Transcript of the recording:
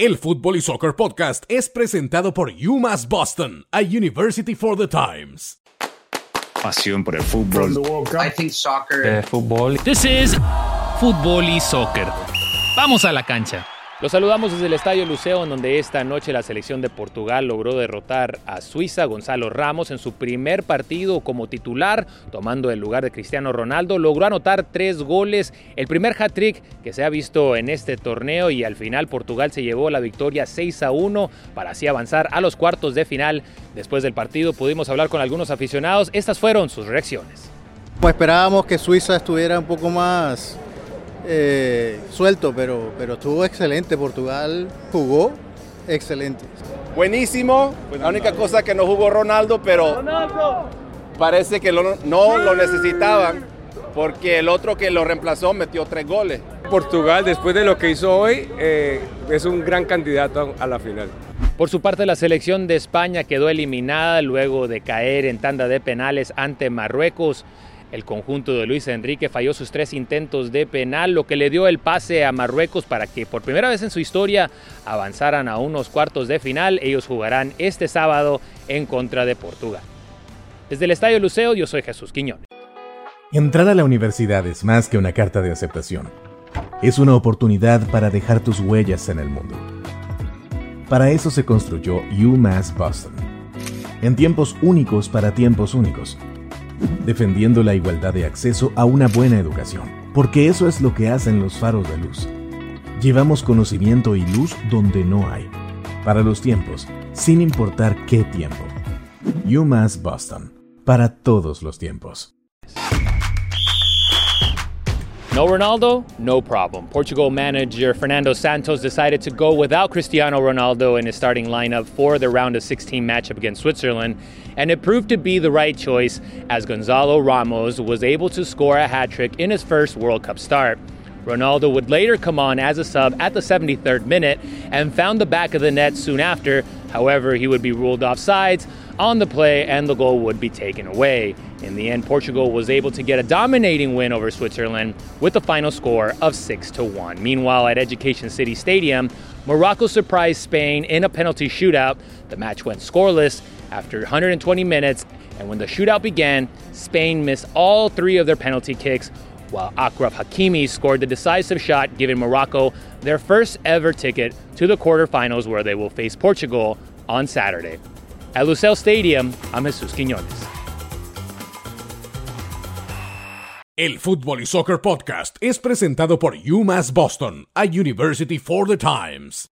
El Fútbol y Soccer Podcast es presentado por UMass Boston, a University for the Times. Pasión por el fútbol. I think soccer. fútbol. This is Fútbol y Soccer. Vamos a la cancha. Los saludamos desde el Estadio Luceo, en donde esta noche la selección de Portugal logró derrotar a Suiza. Gonzalo Ramos en su primer partido como titular, tomando el lugar de Cristiano Ronaldo, logró anotar tres goles, el primer hat-trick que se ha visto en este torneo y al final Portugal se llevó la victoria 6 a 1 para así avanzar a los cuartos de final. Después del partido pudimos hablar con algunos aficionados, estas fueron sus reacciones. Pues esperábamos que Suiza estuviera un poco más eh, suelto, pero, pero estuvo excelente. Portugal jugó excelente. Buenísimo. La única cosa que no jugó Ronaldo, pero parece que lo- no lo necesitaban porque el otro que lo reemplazó metió tres goles. Portugal, después de lo que hizo hoy, eh, es un gran candidato a la final. Por su parte, la selección de España quedó eliminada luego de caer en tanda de penales ante Marruecos. El conjunto de Luis Enrique falló sus tres intentos de penal, lo que le dio el pase a Marruecos para que por primera vez en su historia avanzaran a unos cuartos de final. Ellos jugarán este sábado en contra de Portugal. Desde el Estadio Luceo, yo soy Jesús Quiñones. Entrar a la universidad es más que una carta de aceptación. Es una oportunidad para dejar tus huellas en el mundo. Para eso se construyó UMass Boston. En tiempos únicos para tiempos únicos. Defendiendo la igualdad de acceso a una buena educación. Porque eso es lo que hacen los faros de luz. Llevamos conocimiento y luz donde no hay. Para los tiempos, sin importar qué tiempo. UMass Boston. Para todos los tiempos. No Ronaldo, no problem. Portugal manager Fernando Santos decided to go without Cristiano Ronaldo in his starting lineup for the round of 16 matchup against Switzerland, and it proved to be the right choice as Gonzalo Ramos was able to score a hat trick in his first World Cup start. Ronaldo would later come on as a sub at the 73rd minute and found the back of the net soon after. However, he would be ruled offsides on the play and the goal would be taken away. In the end, Portugal was able to get a dominating win over Switzerland with a final score of 6 to 1. Meanwhile, at Education City Stadium, Morocco surprised Spain in a penalty shootout. The match went scoreless after 120 minutes, and when the shootout began, Spain missed all three of their penalty kicks while Akraf Hakimi scored the decisive shot, giving Morocco their first ever ticket to the quarterfinals where they will face Portugal on Saturday. At Lucelle Stadium, I'm Jesus Quiñones. El Fútbol y Soccer Podcast es presentado por UMass Boston, a University for the Times.